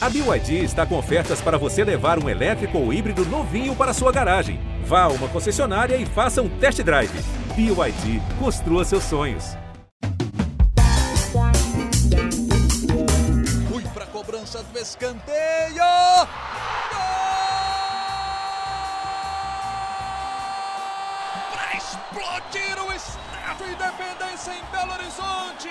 A BYD está com ofertas para você levar um elétrico ou híbrido novinho para sua garagem. Vá a uma concessionária e faça um test drive. BYD, construa seus sonhos. Fui para a cobrança do escanteio. Para explodir o Estádio Independência em Belo Horizonte.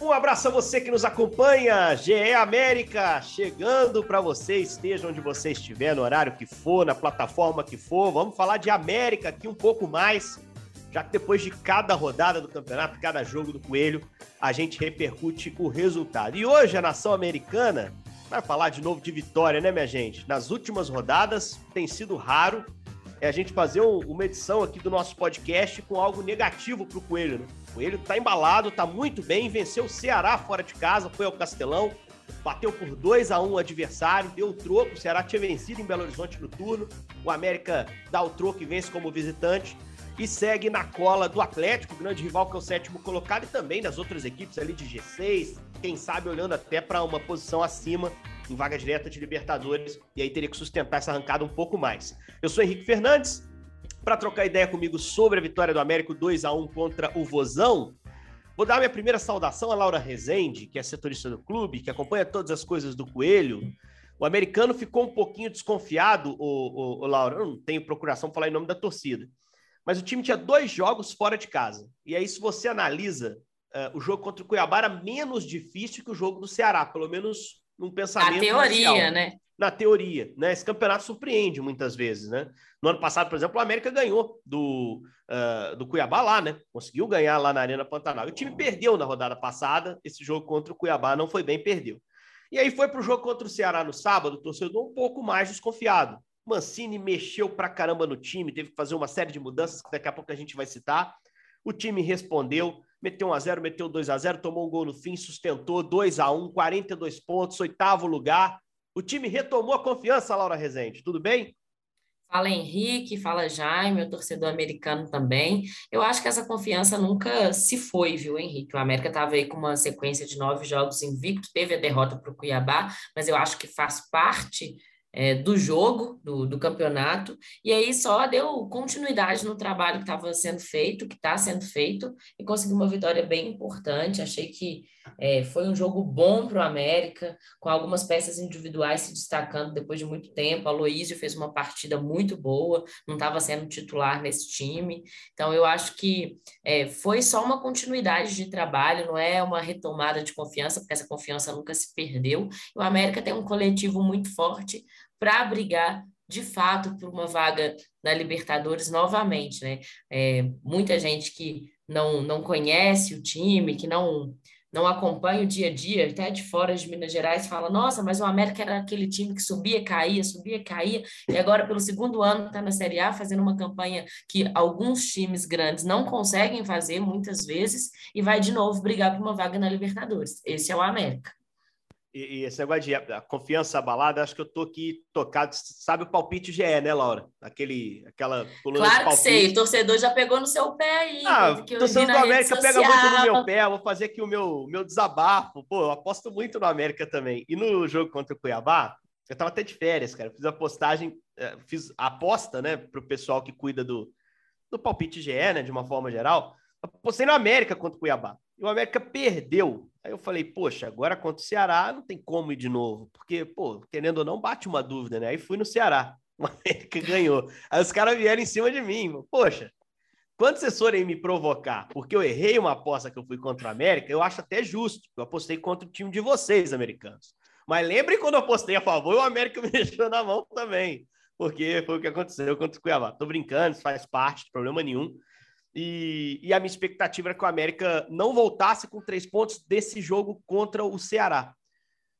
Um abraço a você que nos acompanha, GE América, chegando para você, esteja onde você estiver, no horário que for, na plataforma que for. Vamos falar de América aqui um pouco mais, já que depois de cada rodada do campeonato, cada jogo do Coelho, a gente repercute o resultado. E hoje a nação americana vai falar de novo de vitória, né, minha gente? Nas últimas rodadas tem sido raro é a gente fazer uma edição aqui do nosso podcast com algo negativo para o Coelho, né? O Coelho tá embalado, tá muito bem, venceu o Ceará fora de casa, foi ao Castelão, bateu por 2 a 1 um o adversário, deu o troco, o Ceará tinha vencido em Belo Horizonte no turno, o América dá o troco e vence como visitante, e segue na cola do Atlético, grande rival que é o sétimo colocado, e também das outras equipes ali de G6, quem sabe olhando até para uma posição acima em vaga direta de Libertadores, e aí teria que sustentar essa arrancada um pouco mais. Eu sou Henrique Fernandes, para trocar ideia comigo sobre a vitória do Américo 2 a 1 contra o Vozão, vou dar minha primeira saudação a Laura Rezende, que é setorista do clube, que acompanha todas as coisas do Coelho. O americano ficou um pouquinho desconfiado, o, o, o Laura, eu não tenho procuração falar em nome da torcida, mas o time tinha dois jogos fora de casa. E aí, se você analisa, uh, o jogo contra o Cuiabá era menos difícil que o jogo do Ceará, pelo menos num pensamento. Na teoria, inicial. né? Na teoria, né? Esse campeonato surpreende muitas vezes, né? No ano passado, por exemplo, o América ganhou do, uh, do Cuiabá lá, né? Conseguiu ganhar lá na Arena Pantanal. O time perdeu na rodada passada, esse jogo contra o Cuiabá não foi bem, perdeu. E aí foi para o jogo contra o Ceará no sábado, o torcedor um pouco mais desconfiado. Mancini mexeu pra caramba no time, teve que fazer uma série de mudanças que daqui a pouco a gente vai citar. O time respondeu, meteu 1 a 0 meteu 2 a 0 tomou um gol no fim, sustentou 2 a 1 42 pontos, oitavo lugar. O time retomou a confiança, Laura Rezende. Tudo bem? Fala Henrique, fala Jaime, o torcedor americano também. Eu acho que essa confiança nunca se foi, viu, Henrique? O América estava aí com uma sequência de nove jogos invicto, teve a derrota para o Cuiabá, mas eu acho que faz parte é, do jogo, do, do, campeonato, e aí só deu continuidade no trabalho que estava sendo feito, que está sendo feito, e conseguiu uma vitória bem importante. Achei que é, foi um jogo bom para o América, com algumas peças individuais se destacando depois de muito tempo. A Loísio fez uma partida muito boa, não estava sendo titular nesse time, então eu acho que é, foi só uma continuidade de trabalho, não é uma retomada de confiança, porque essa confiança nunca se perdeu. O América tem um coletivo muito forte para brigar de fato por uma vaga na Libertadores novamente, né? É, muita gente que não, não conhece o time, que não não acompanha o dia a dia, até de fora de Minas Gerais, fala: nossa, mas o América era aquele time que subia, caía, subia, caía, e agora, pelo segundo ano, está na Série A, fazendo uma campanha que alguns times grandes não conseguem fazer muitas vezes, e vai de novo brigar por uma vaga na Libertadores. Esse é o América. E, e, esse negócio de a confiança abalada, acho que eu tô aqui tocado. Sabe o palpite GE, né, Laura? Aquele, aquela coluna Claro que sei, o torcedor já pegou no seu pé aí. Ah, que torcedor do América pega muito no meu pé. Vou fazer aqui o meu, meu desabafo. Pô, eu aposto muito no América também. E no jogo contra o Cuiabá, eu tava até de férias, cara. Fiz a postagem, é, fiz a aposta, né, pro pessoal que cuida do, do palpite GE, né, de uma forma geral. Apostei no América contra o Cuiabá. E o América perdeu Aí eu falei, poxa, agora contra o Ceará não tem como ir de novo, porque, pô, querendo ou não, bate uma dúvida, né? Aí fui no Ceará, o América ganhou. Aí os caras vieram em cima de mim, poxa, quando vocês forem me provocar, porque eu errei uma aposta que eu fui contra o América, eu acho até justo, eu apostei contra o time de vocês, americanos. Mas lembre quando eu apostei a favor, o América me deixou na mão também, porque foi o que aconteceu contra o Cuiabá. Tô brincando, isso faz parte, problema nenhum. E, e, a minha expectativa era que o América não voltasse com três pontos desse jogo contra o Ceará.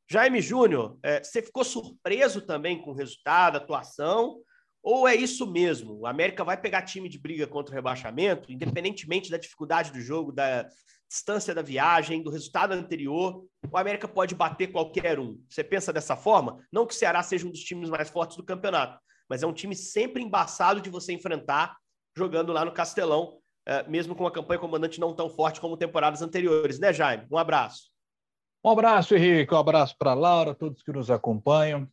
Jaime Júnior, é, você ficou surpreso também com o resultado, a atuação? Ou é isso mesmo? O América vai pegar time de briga contra o rebaixamento, independentemente da dificuldade do jogo, da distância da viagem, do resultado anterior, o América pode bater qualquer um. Você pensa dessa forma? Não que o Ceará seja um dos times mais fortes do campeonato, mas é um time sempre embaçado de você enfrentar jogando lá no Castelão, mesmo com uma campanha comandante não tão forte como temporadas anteriores, né, Jaime? Um abraço. Um abraço, Henrique, um abraço para Laura, todos que nos acompanham.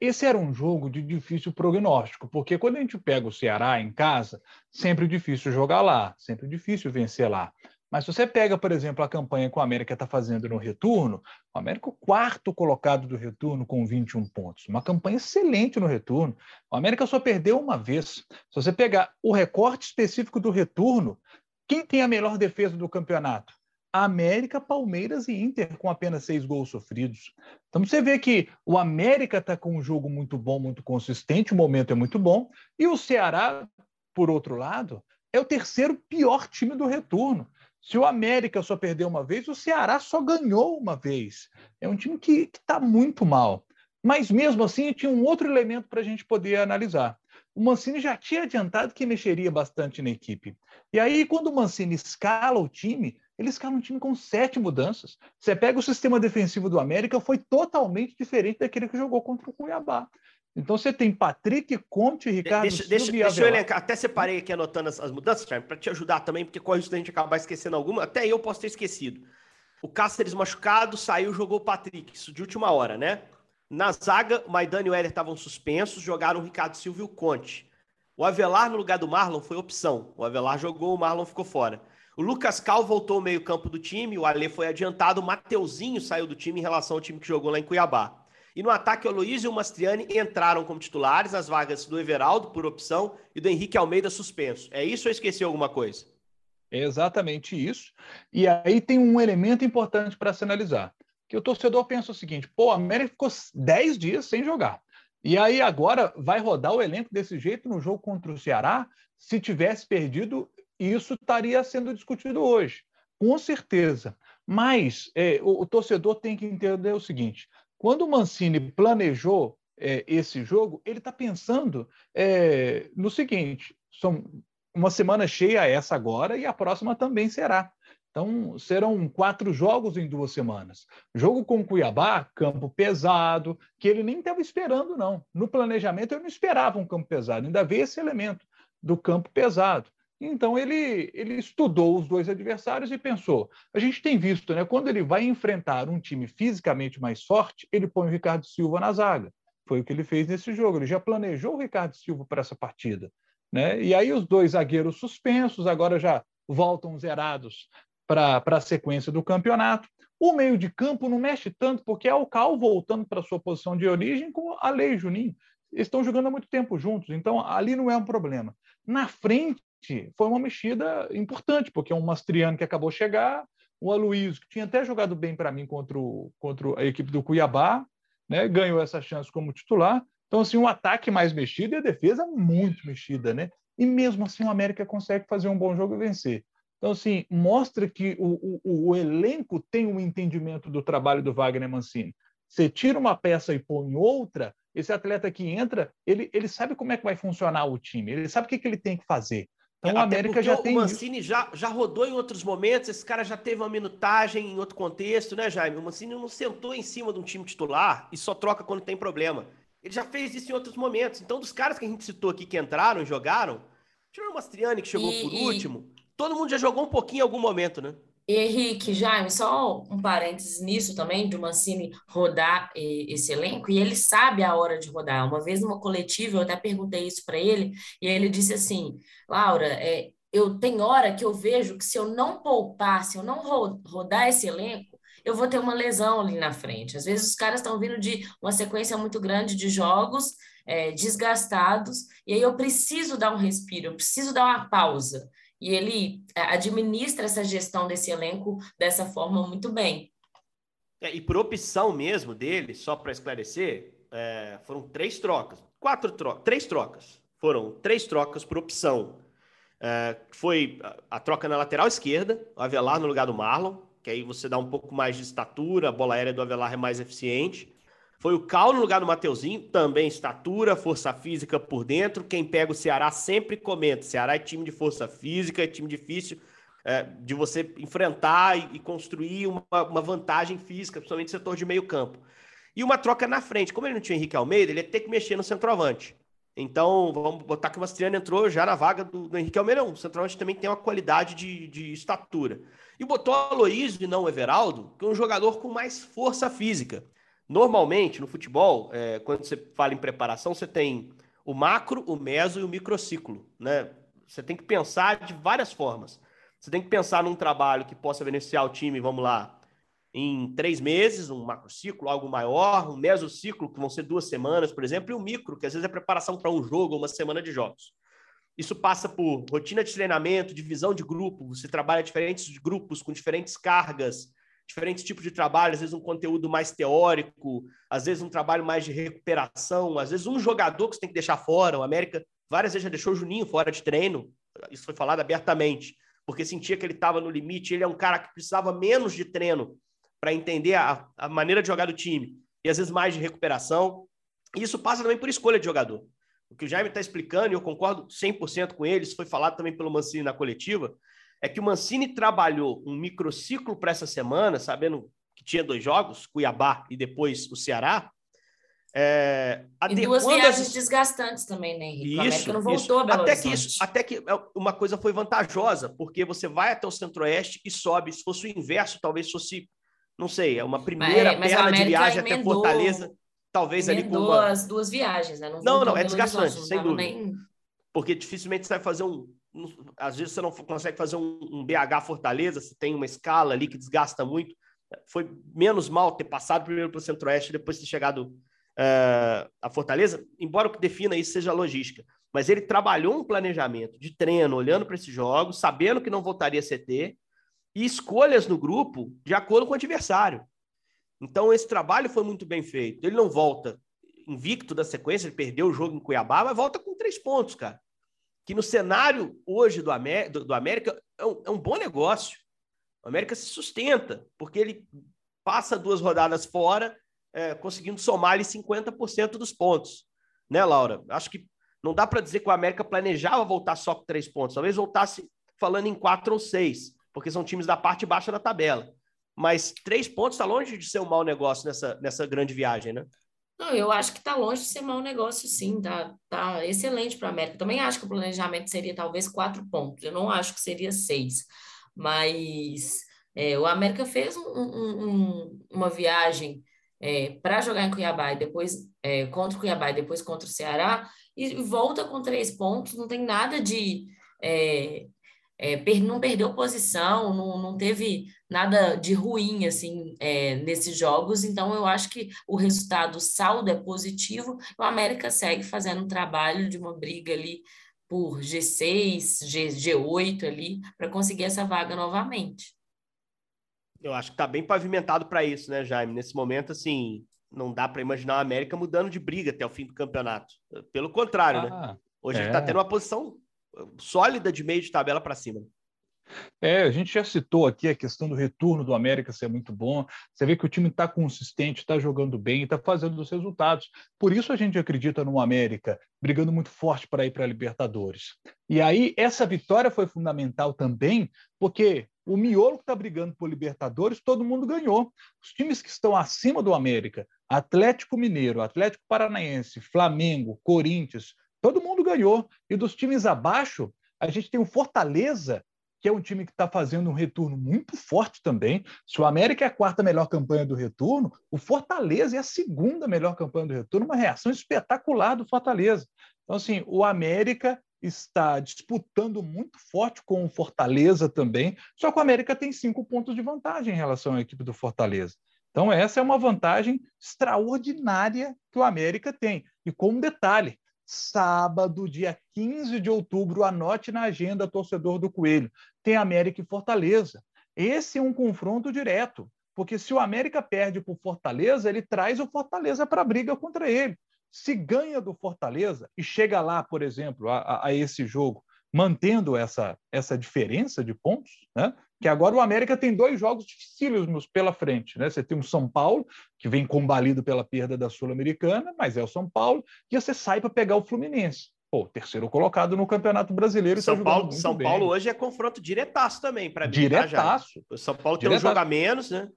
Esse era um jogo de difícil prognóstico, porque quando a gente pega o Ceará em casa, sempre difícil jogar lá, sempre difícil vencer lá. Mas se você pega, por exemplo, a campanha que o América está fazendo no retorno, o América é o quarto colocado do retorno com 21 pontos. Uma campanha excelente no retorno. O América só perdeu uma vez. Se você pegar o recorte específico do retorno, quem tem a melhor defesa do campeonato? América, Palmeiras e Inter com apenas seis gols sofridos. Então você vê que o América está com um jogo muito bom, muito consistente, o momento é muito bom, e o Ceará, por outro lado, é o terceiro pior time do retorno. Se o América só perdeu uma vez, o Ceará só ganhou uma vez. É um time que está muito mal. Mas mesmo assim, tinha um outro elemento para a gente poder analisar. O Mancini já tinha adiantado que mexeria bastante na equipe. E aí, quando o Mancini escala o time, ele escala um time com sete mudanças. Você pega o sistema defensivo do América, foi totalmente diferente daquele que jogou contra o Cuiabá. Então você tem Patrick, Conte, Ricardo deixa, Silva deixa, deixa eu elencar. Até separei aqui anotando as, as mudanças, para te ajudar também, porque corre isso da gente acabar esquecendo alguma. Até eu posso ter esquecido. O Cáceres machucado, saiu, jogou o Patrick. Isso de última hora, né? Na zaga, o Maidana e o Éder estavam suspensos, jogaram o Ricardo Silva e o Conte. O Avelar no lugar do Marlon foi opção. O Avelar jogou, o Marlon ficou fora. O Lucas Cal voltou ao meio-campo do time, o Alê foi adiantado, o Mateuzinho saiu do time em relação ao time que jogou lá em Cuiabá. E no ataque, o Luiz e o Mastriani entraram como titulares nas vagas do Everaldo, por opção, e do Henrique Almeida suspenso. É isso ou esqueci alguma coisa? É exatamente isso. E aí tem um elemento importante para se analisar. Que o torcedor pensa o seguinte: pô, a América ficou 10 dias sem jogar. E aí agora vai rodar o elenco desse jeito no jogo contra o Ceará. Se tivesse perdido, isso estaria sendo discutido hoje, com certeza. Mas é, o, o, torcedor tem que entender o seguinte: quando o Mancini planejou é, esse jogo, ele está pensando é, no seguinte: são uma semana cheia essa agora e a próxima também será. Então, serão quatro jogos em duas semanas. Jogo com Cuiabá, campo pesado, que ele nem estava esperando, não. No planejamento, eu não esperava um campo pesado, ainda veio esse elemento do campo pesado. Então ele, ele estudou os dois adversários e pensou: a gente tem visto, né? Quando ele vai enfrentar um time fisicamente mais forte, ele põe o Ricardo Silva na zaga. Foi o que ele fez nesse jogo. Ele já planejou o Ricardo Silva para essa partida. Né? E aí os dois zagueiros suspensos agora já voltam zerados para a sequência do campeonato. O meio de campo não mexe tanto, porque é o Cal voltando para sua posição de origem com a Lei Juninho. Eles estão jogando há muito tempo juntos, então ali não é um problema. Na frente, foi uma mexida importante, porque um Mastriano que acabou de chegar, o Aloysio, que tinha até jogado bem para mim contra, o, contra a equipe do Cuiabá, né, ganhou essa chance como titular. Então, assim, um ataque mais mexido e a defesa muito mexida, né? E mesmo assim o América consegue fazer um bom jogo e vencer. Então, assim, mostra que o, o, o elenco tem um entendimento do trabalho do Wagner Mancini. Você tira uma peça e põe outra, esse atleta que entra, ele, ele sabe como é que vai funcionar o time, ele sabe o que, que ele tem que fazer. Então, o América já tem. O Mancini já, já rodou em outros momentos, esse cara já teve uma minutagem em outro contexto, né, Jaime? O Mancini não sentou em cima de um time titular e só troca quando tem problema. Ele já fez isso em outros momentos. Então, dos caras que a gente citou aqui que entraram e jogaram, tirando o Mastriani que chegou e, por último, todo mundo já jogou um pouquinho em algum momento, né? E Henrique, Jaime, só um parênteses nisso também, do Mancini rodar esse elenco, e ele sabe a hora de rodar. Uma vez numa coletiva, eu até perguntei isso para ele, e ele disse assim: Laura, é, eu tenho hora que eu vejo que se eu não poupar, se eu não rodar esse elenco, eu vou ter uma lesão ali na frente. Às vezes os caras estão vindo de uma sequência muito grande de jogos é, desgastados, e aí eu preciso dar um respiro, eu preciso dar uma pausa e ele é, administra essa gestão desse elenco dessa forma muito bem. É, e por opção mesmo dele, só para esclarecer, é, foram três trocas, quatro trocas, três trocas. Foram três trocas por opção. É, foi a, a troca na lateral esquerda, o Avelar no lugar do Marlon, que aí você dá um pouco mais de estatura, a bola aérea do Avelar é mais eficiente. Foi o Cal no lugar do Mateuzinho, também estatura, força física por dentro. Quem pega o Ceará sempre comenta: Ceará é time de força física, é time difícil é, de você enfrentar e, e construir uma, uma, vantagem física, principalmente no setor de meio campo. E uma troca na frente. Como ele não tinha Henrique Almeida, ele ia ter que mexer no centroavante. Então, vamos botar que o Mastriano entrou já na vaga do, do Henrique Almeida. O centroavante também tem uma qualidade de, de estatura. E botou o Aloysio e não o Everaldo, que é um jogador com mais força física. Normalmente, no futebol, é, quando você fala em preparação, você tem o macro, o meso e o microciclo. Né? Você tem que pensar de várias formas. Você tem que pensar num trabalho que possa beneficiar o time, vamos lá, em três meses, um macrociclo, algo maior, um mesociclo, que vão ser duas semanas, por exemplo, e um micro, que às vezes é preparação para um jogo ou uma semana de jogos. Isso passa por rotina de treinamento, divisão de grupo, você trabalha diferentes grupos com diferentes cargas, diferentes tipos de trabalho, às vezes um conteúdo mais teórico, às vezes um trabalho mais de recuperação, às vezes um jogador que você tem que deixar fora. O América várias vezes já deixou o Juninho fora de treino, isso foi falado abertamente porque sentia que ele estava no limite. Ele é um cara que precisava menos de treino para entender a, a, maneira de jogar do time e às vezes mais de recuperação. E isso passa também por escolha de jogador. O que o Jaime está explicando, e eu concordo 100% com ele, isso foi falado também pelo Mancini na coletiva, é que o Mancini trabalhou um microciclo para essa semana, sabendo que tinha dois jogos, Cuiabá e depois o Ceará, é, e duas viagens as... desgastantes também, né, Henrique? Isso, não voltou isso. até que isso, Até que é, uma coisa foi vantajosa, porque você vai até o centro-oeste e sobe. Se fosse o inverso, talvez fosse, não sei, é uma primeira mas, perna de viagem emendou, até Fortaleza. Talvez ali com uma... as duas viagens, né? Não, não, não é desgastante, sem dúvida. Nem... Porque dificilmente você vai fazer um... Às vezes você não consegue fazer um, um BH Fortaleza, você tem uma escala ali que desgasta muito. Foi menos mal ter passado primeiro para o centro-oeste depois ter chegado uh, a Fortaleza, embora o que defina isso seja logística, mas ele trabalhou um planejamento de treino, olhando para esses jogos, sabendo que não voltaria a CT, e escolhas no grupo de acordo com o adversário. Então, esse trabalho foi muito bem feito. Ele não volta invicto da sequência, ele perdeu o jogo em Cuiabá, mas volta com três pontos, cara. Que no cenário hoje do, do, do América é um, é um bom negócio. O América se sustenta, porque ele passa duas rodadas fora é, conseguindo somar ali 50% dos pontos. Né, Laura? Acho que não dá para dizer que o América planejava voltar só com três pontos. Talvez voltasse falando em quatro ou seis, porque são times da parte baixa da tabela. Mas três pontos está longe de ser um mau negócio nessa, nessa grande viagem, né? Não, eu acho que está longe de ser mau negócio, sim. Tá, tá excelente para o América. Também acho que o planejamento seria talvez quatro pontos. Eu não acho que seria seis. Mas é, o América fez um, um, um, uma viagem é, para jogar em Cuiabá e depois é, contra o Cuiabá e depois contra o Ceará e volta com três pontos, não tem nada de. É, per, não perdeu posição, não, não teve nada de ruim assim é, nesses jogos, então eu acho que o resultado, o saldo é positivo. O América segue fazendo um trabalho de uma briga ali por G6, G, G8 ali, para conseguir essa vaga novamente. Eu acho que está bem pavimentado para isso, né, Jaime? Nesse momento, assim, não dá para imaginar a América mudando de briga até o fim do campeonato. Pelo contrário, né? ah, né? Hoje é. ele está tendo uma posição sólida de meio de tabela para cima. É, a gente já citou aqui a questão do retorno do América ser muito bom. Você vê que o time está consistente, está jogando bem, está fazendo os resultados. Por isso a gente acredita no América brigando muito forte para ir para a Libertadores. E aí essa vitória foi fundamental também, porque o miolo que está brigando por Libertadores, todo mundo ganhou. Os times que estão acima do América, Atlético Mineiro, Atlético Paranaense, Flamengo, Corinthians, todo mundo ganhou. E dos times abaixo, a gente tem o Fortaleza, que é um time que está fazendo um retorno muito forte também. Se o América é a quarta melhor campanha do retorno, o Fortaleza é a segunda melhor campanha do retorno, uma reação espetacular do Fortaleza. Então, assim, o América está disputando muito forte com o Fortaleza também, só que o América tem cinco pontos de vantagem em relação à equipe do Fortaleza. Então, essa é uma vantagem extraordinária que o América tem. E com um detalhe: sábado, dia 15 de outubro, anote na agenda, torcedor do Coelho, tem América e Fortaleza. Esse é um confronto direto, porque se o América perde para Fortaleza, ele traz o Fortaleza para a briga contra ele. Se ganha do Fortaleza e chega lá, por exemplo, a, a esse jogo mantendo essa, essa diferença de pontos, né? que agora o América tem dois jogos dificílimos pela frente. Né? Você tem o São Paulo, que vem combalido pela perda da Sul-Americana, mas é o São Paulo, e você sai para pegar o Fluminense. Pô, terceiro colocado no Campeonato Brasileiro. São, tá Paulo, São bem. Paulo hoje é confronto diretaço também, para mim. Tá, diretaço. Tá, o São Paulo diretaço. tem um jogo a menos, né?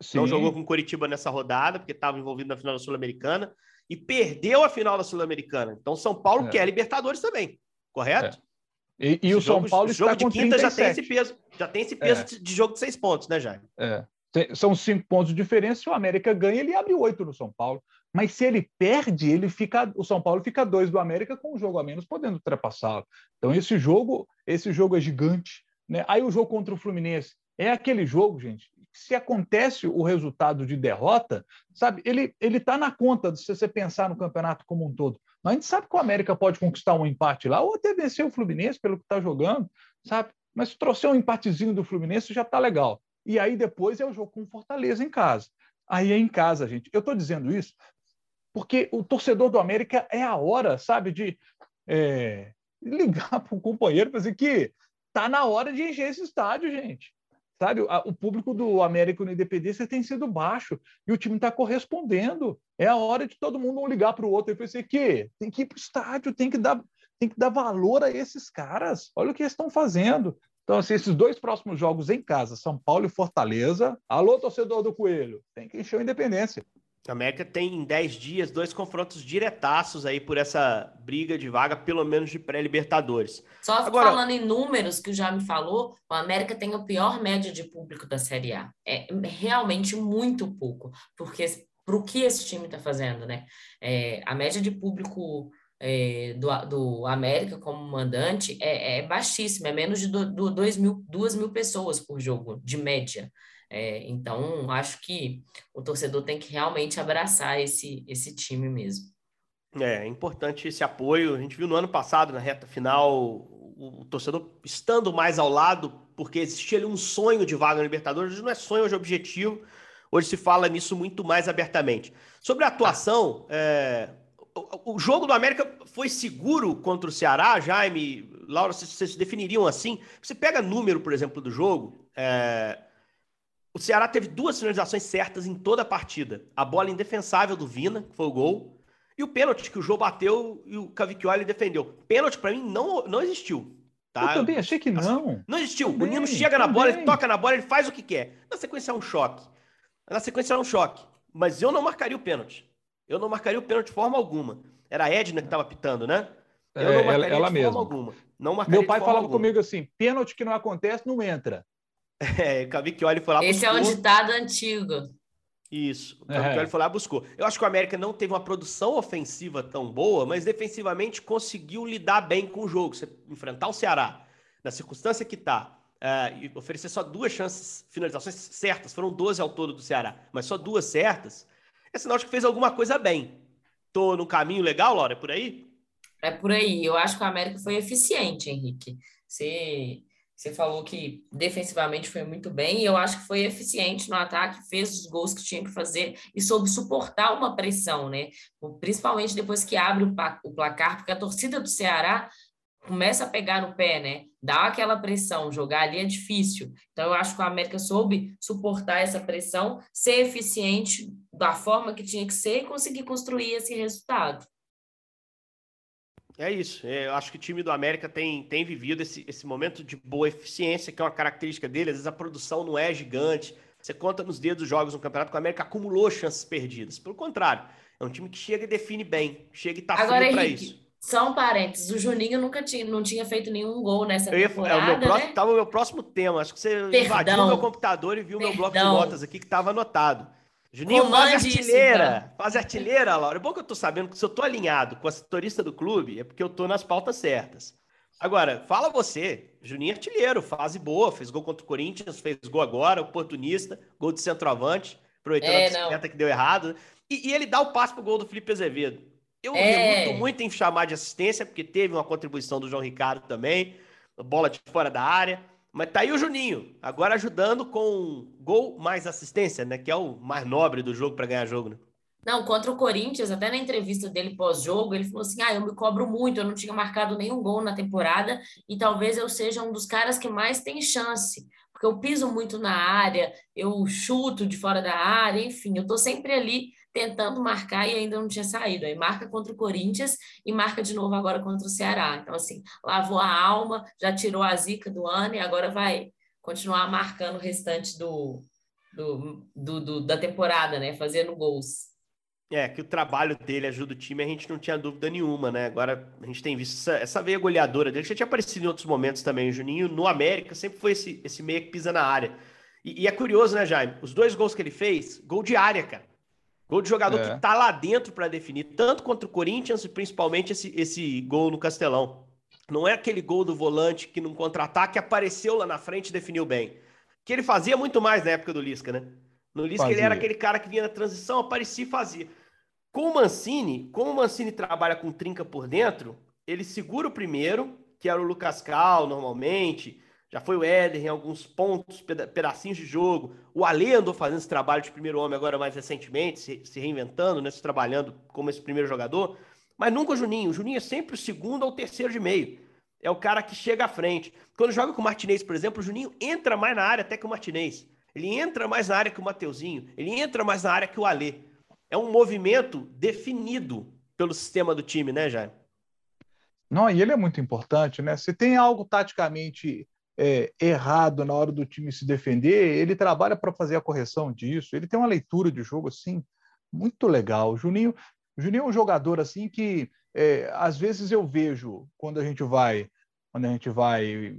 Sim. Não jogou com Curitiba nessa rodada, porque estava envolvido na final da Sul-Americana, e perdeu a final da Sul-Americana. Então, São Paulo é. quer Libertadores também, correto? É. E, e o São jogo, Paulo está jogo de quinta 37. já tem esse peso, já tem esse peso é. de jogo de seis pontos, né, Jair? É. São cinco pontos de diferença. Se o América ganha, ele abre oito no São Paulo. Mas se ele perde, ele fica, o São Paulo fica dois do América com um jogo a menos, podendo ultrapassá-lo. Então esse jogo, esse jogo é gigante. Né? Aí o jogo contra o Fluminense é aquele jogo, gente. Se acontece o resultado de derrota, sabe, ele ele está na conta se você pensar no campeonato como um todo. Mas a gente sabe que o América pode conquistar um empate lá, ou até vencer o Fluminense pelo que está jogando, sabe? Mas se trouxer um empatezinho do Fluminense, já está legal. E aí depois é o jogo com Fortaleza em casa. Aí é em casa, gente. Eu estou dizendo isso porque o torcedor do América é a hora, sabe, de é, ligar para o companheiro para dizer que está na hora de encher esse estádio, gente. Sabe, o público do América no Independência tem sido baixo e o time está correspondendo. É a hora de todo mundo ligar para o outro e pensar que tem que ir para o estádio, tem que dar tem que dar valor a esses caras. Olha o que eles estão fazendo. Então, assim, esses dois próximos jogos em casa, São Paulo e Fortaleza. Alô, torcedor do Coelho, tem que encher o Independência. A América tem em 10 dias dois confrontos diretaços aí por essa briga de vaga, pelo menos de pré-Libertadores. Só Agora, falando em números que já me falou, o América tem a pior média de público da Série A. É realmente muito pouco, porque para o que esse time está fazendo, né? É, a média de público é, do, do América como mandante é, é baixíssima, é menos de 2 mil, duas mil pessoas por jogo, de média. É, então, acho que o torcedor tem que realmente abraçar esse, esse time mesmo. É, é importante esse apoio. A gente viu no ano passado, na reta final, o, torcedor estando mais ao lado, porque existia ali um sonho de vaga no Libertadores. Hoje não é sonho, hoje é objetivo. Hoje se fala nisso muito mais abertamente. Sobre a atuação, é, o, o, jogo do América foi seguro contra o Ceará, Jaime, Laura, vocês, vocês definiriam assim? Você pega número, por exemplo, do jogo. É, o Ceará teve duas finalizações certas em toda a partida. A bola indefensável do Vina, que foi o gol, e o pênalti que o João bateu e o Cavicchioli defendeu. Pênalti, para mim, não, não existiu. Tá? Eu também achei que não. Não existiu. Também, o Nino chega na bola, ele toca na bola, ele faz o que quer. Na sequência é um choque. Na sequência é um choque. Mas eu não marcaria o pênalti. Eu não marcaria o pênalti de forma alguma. Era a Edna que estava pitando, né? Eu é, não marcaria ela, ela de mesma. forma alguma. Não marcaria Meu pai falava alguma. comigo assim: pênalti que não acontece, não entra. É, o Cavicchioli foi lá Esse buscou. é um ditado antigo. Isso, o Cavicchioli é. foi lá buscou. Eu acho que o América não teve uma produção ofensiva tão boa, mas defensivamente conseguiu lidar bem com o jogo. Você enfrentar o Ceará, na circunstância que está, uh, e oferecer só duas chances, finalizações certas, foram 12 ao todo do Ceará, mas só duas certas, é sinal de que fez alguma coisa bem. Tô no caminho legal, Laura, é por aí? É por aí. Eu acho que o América foi eficiente, Henrique. Você você falou que defensivamente foi muito bem, e eu acho que foi eficiente no ataque, fez os gols que tinha que fazer e soube suportar uma pressão, né? Principalmente depois que abre o placar, porque a torcida do Ceará começa a pegar no pé, né? Dá aquela pressão, jogar ali é difícil. Então eu acho que o América soube suportar essa pressão, ser eficiente da forma que tinha que ser e conseguir construir esse resultado. É isso. É, eu acho que o time do América tem, tem vivido esse, esse momento de boa eficiência, que é uma característica dele. Às vezes a produção não é gigante. Você conta nos dedos os jogos no campeonato que o América acumulou chances perdidas. Pelo contrário, é um time que chega e define bem, chega e tá Agora, frio para isso. Só um parênteses, o Juninho nunca tinha, não tinha feito nenhum gol nessa eu ia, temporada, é o meu próximo, né? Tava o meu próximo tema, acho que você Perdão. invadiu meu computador e viu Perdão. meu bloco de notas aqui que estava anotado. Juninho, faz artilheira. Então. Faz artilheira, Laura. É bom que eu tô sabendo que se eu tô alinhado com a setorista do clube, é porque eu tô nas pautas certas. Agora, fala você. Juninho é artilheiro, fase boa, fez gol contra o Corinthians, fez gol agora, oportunista, gol de centroavante, aproveitando é, a bicicleta que deu errado. E, e, ele dá o passe pro gol do Felipe Azevedo. Eu é. reluto muito em chamar de assistência, porque teve uma contribuição do João Ricardo também, bola de fora da área. Mas tá aí o Juninho, agora ajudando com gol mais assistência, né? Que é o mais nobre do jogo para ganhar jogo, né? Não, contra o Corinthians, até na entrevista dele pós-jogo, ele falou assim: ah, eu me cobro muito, eu não tinha marcado nenhum gol na temporada e talvez eu seja um dos caras que mais tem chance, porque eu piso muito na área, eu chuto de fora da área, enfim, eu tô sempre ali tentando marcar e ainda não tinha saído. Aí marca contra o Corinthians e marca de novo agora contra o Ceará. Então, assim, lavou a alma, já tirou a zica do ano e agora vai continuar marcando o restante do, do, do, do da temporada, né? Fazendo gols. É, que o trabalho dele ajuda o time, a gente não tinha dúvida nenhuma, né? Agora a gente tem visto essa, essa veia goleadora dele, já tinha aparecido em outros momentos também. O Juninho, no América, sempre foi esse, esse meia que pisa na área. E, e, é curioso, né, Jaime? Os dois gols que ele fez, gol de área, cara. Gol de jogador é. que tá lá dentro para definir, tanto contra o Corinthians e principalmente esse, esse gol no Castelão. Não é aquele gol do volante que num contra-ataque apareceu lá na frente e definiu bem. Que ele fazia muito mais na época do Lisca, né? No Lisca fazia. ele era aquele cara que vinha na transição, aparecia e fazia. Com o Mancini, como o Mancini trabalha com trinca por dentro, ele segura o primeiro, que era o Lucas Cal, normalmente. Já foi o Éder em alguns pontos, pedacinhos de jogo. O Ale andou fazendo esse trabalho de primeiro homem agora mais recentemente, se, se reinventando, né, se trabalhando como esse primeiro jogador. Mas nunca o Juninho. O Juninho é sempre o segundo ou terceiro de meio. É o cara que chega à frente. Quando joga com o Martinez, por exemplo, o Juninho entra mais na área até que o Martinez. Ele entra mais na área que o Mateuzinho. Ele entra mais na área que o Alê é um movimento definido pelo sistema do time, né, Jair? Não, e ele é muito importante, né? Se tem algo taticamente é, errado na hora do time se defender, ele trabalha para fazer a correção disso. Ele tem uma leitura de jogo assim muito legal. O Juninho, o Juninho é um jogador assim que é, às vezes eu vejo quando a gente vai quando a gente vai.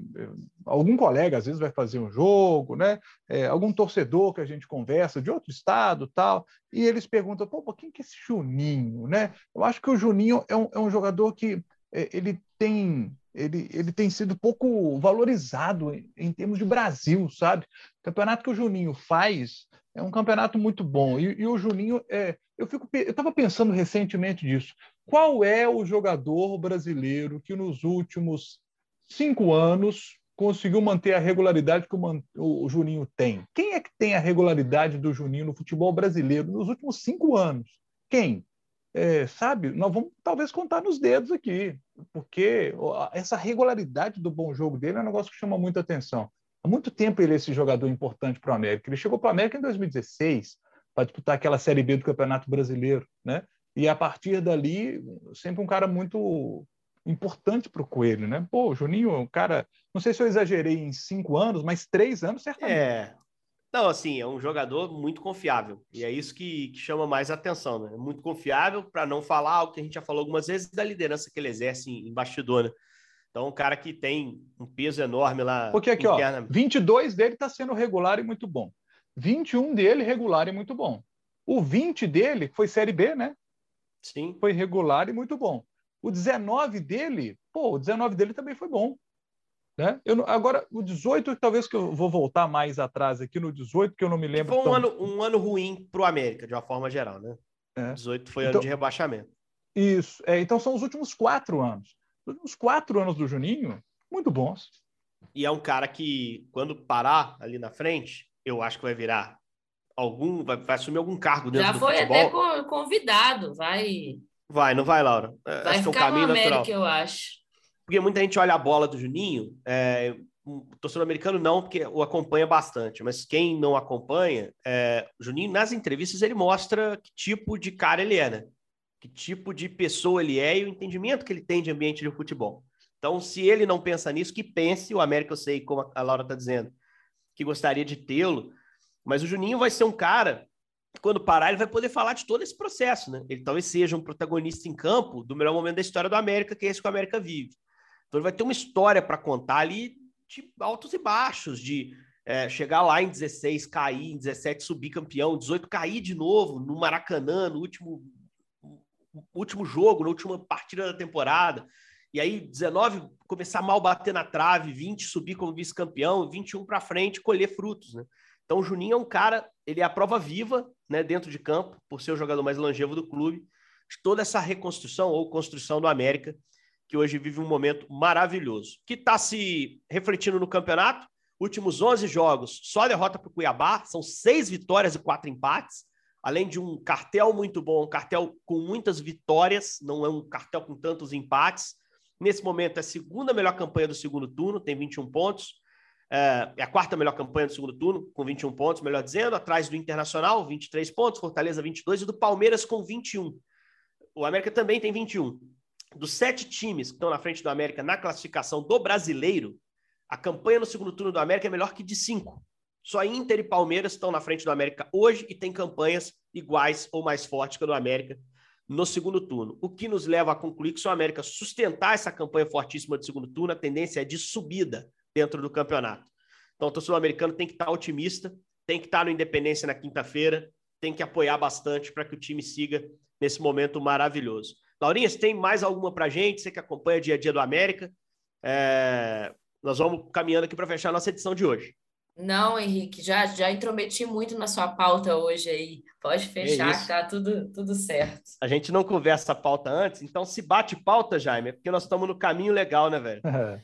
Algum colega às vezes vai fazer um jogo, né? É, algum torcedor que a gente conversa de outro estado tal, e eles perguntam: pô, quem que é esse Juninho, né? Eu acho que o Juninho é um, é um jogador que é, ele tem. Ele, ele tem sido pouco valorizado em, em termos de Brasil, sabe? O campeonato que o Juninho faz é um campeonato muito bom. E, e o Juninho, é, eu eu estava pensando recentemente disso. Qual é o jogador brasileiro que nos últimos cinco anos conseguiu manter a regularidade que o, o, Juninho tem. Quem é que tem a regularidade do Juninho no futebol brasileiro nos últimos cinco anos? Quem? É, sabe, nós vamos talvez contar nos dedos aqui, porque essa regularidade do bom jogo dele é um negócio que chama muita atenção. Há muito tempo ele é esse jogador importante para o América. Ele chegou para o América em 2016 para disputar aquela Série B do Campeonato Brasileiro, né? E a partir dali, sempre um cara muito importante para o Coelho, né? Pô, Juninho, cara, não sei se eu exagerei em cinco anos, mas três anos certamente. É. Não, assim, é um jogador muito confiável. E é isso que, que chama mais atenção, né? Muito confiável, para não falar algo que a gente já falou algumas vezes, da liderança que ele exerce em, em bastidor, né? Então, um cara que tem um peso enorme lá. Porque aqui, ó, 22 dele está sendo regular e muito bom. 21 dele, regular e muito bom. O 20 dele foi Série B, né? Sim. Foi regular e muito bom. O 19 dele, pô, o 19 dele também foi bom. Né? Eu, agora, o 18, talvez que eu vou voltar mais atrás aqui no 18, que eu não me lembro. foi um, tão... ano, um ano ruim para o América, de uma forma geral, né? É. 18 foi então, ano de rebaixamento. Isso. É, então são os últimos quatro anos. Os últimos quatro anos do Juninho, muito bons. E é um cara que, quando parar ali na frente, eu acho que vai virar algum, vai, vai assumir algum cargo dentro Já do futebol. Já foi até convidado, vai Vai, não vai, Laura? É, vai acho ficar que é um caminho no América, natural. eu acho. Porque muita gente olha a bola do Juninho, é, o torcedor americano não, porque o acompanha bastante, mas quem não acompanha, é, o Juninho, nas entrevistas, ele mostra que tipo de cara ele é, né? Que tipo de pessoa ele é e o entendimento que ele tem de ambiente de futebol. Então, se ele não pensa nisso, que pense, o América eu sei, como a Laura está dizendo, que gostaria de tê-lo, mas o Juninho vai ser um cara quando parar, ele vai poder falar de todo esse processo, né? Ele talvez seja um protagonista em campo do melhor momento da história do América, que é esse que o América vive. Então ele vai ter uma história para contar ali de altos e baixos, de é, chegar lá em 16, cair, em 17 subir campeão, 18 cair de novo no Maracanã, no último, último jogo, na última partida da temporada. E aí, 19, começar mal bater na trave, 20 subir como vice-campeão, 21 para frente, colher frutos, né? Então, o Juninho é um cara, ele é a prova viva, né, dentro de campo, por ser o jogador mais longevo do clube, de toda essa reconstrução ou construção do América, que hoje vive um momento maravilhoso, que está se refletindo no campeonato. Últimos 11 jogos, só derrota para o Cuiabá, são seis vitórias e quatro empates. além de um cartel muito bom, um cartel com muitas vitórias, não é um cartel com tantos empates. Nesse momento é a segunda melhor campanha do segundo turno, tem 21 pontos. É, é a quarta melhor campanha do segundo turno, com 21 pontos, melhor dizendo, atrás do Internacional, 23 pontos, Fortaleza 22 e do Palmeiras com 21. O América também tem 21. Dos sete times que estão na frente do América na classificação do brasileiro, a campanha no segundo turno do América é melhor que de cinco. Só Inter e Palmeiras estão na frente do América hoje e tem campanhas iguais ou mais fortes que a do América no segundo turno. O que nos leva a concluir que se o América sustentar essa campanha fortíssima de segundo turno, a tendência é de subida dentro do campeonato. Então, o torcedor americano tem que estar otimista, tem que estar no Independência na quinta-feira, tem que apoiar bastante para que o time siga nesse momento maravilhoso. Laurinha, você tem mais alguma para gente? Você que acompanha o dia a dia do América? É... Nós vamos caminhando aqui para fechar a nossa edição de hoje. Não, Henrique, já, já intrometi muito na sua pauta hoje aí. Pode fechar, é que tá tudo, tudo certo. A gente não conversa a pauta antes, então se bate pauta, Jaime, é porque nós estamos no caminho legal, né, velho? É.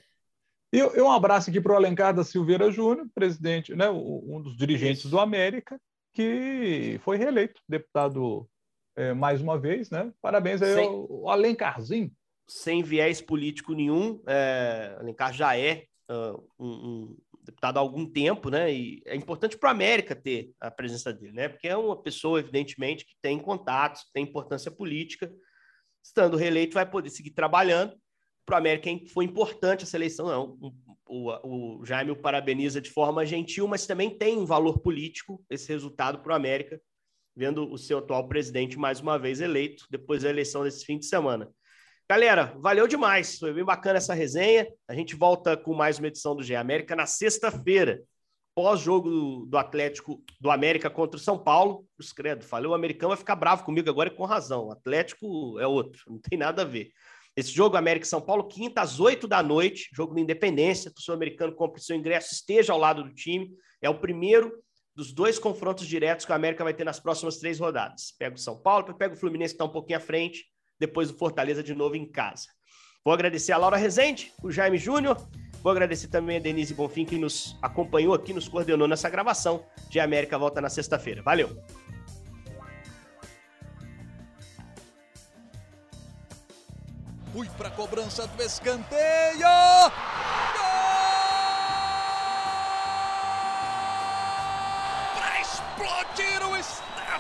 E um abraço aqui para o Alencar da Silveira Júnior, presidente, né, um dos dirigentes do América, que foi reeleito deputado é, mais uma vez, né? Parabéns aí Sem... ao, Alencarzinho. Sem viés político nenhum, é, Alencar já é uh, um, um deputado há algum tempo, né? E é importante para a América ter a presença dele, né? Porque é uma pessoa, evidentemente, que tem contatos, tem importância política. Estando reeleito, vai poder seguir trabalhando. Para a América foi importante essa eleição, não. O, o Jaime o parabeniza de forma gentil, mas também tem um valor político esse resultado para a América, vendo o seu atual presidente mais uma vez eleito depois da eleição desse fim de semana. Galera, valeu demais. Foi bem bacana essa resenha. A gente volta com mais uma edição do GE América na sexta-feira, pós-jogo do, Atlético do América contra o São Paulo. Os credo, falei, o americano vai ficar bravo comigo agora e com razão. O Atlético é outro, não tem nada a ver. Esse jogo América São Paulo, quinta às oito da noite, jogo da Independência. O seu americano compre seu ingresso, esteja ao lado do time. É o primeiro dos dois confrontos diretos que o América vai ter nas próximas três rodadas. Pega o São Paulo, pega o Fluminense que está um pouquinho à frente depois do Fortaleza de novo em casa. Vou agradecer a Laura Rezende, o Jaime Júnior, vou agradecer também a Denise Bonfim, que nos acompanhou aqui, nos coordenou nessa gravação. De América volta na sexta-feira. Valeu! Fui para a cobrança do escanteio.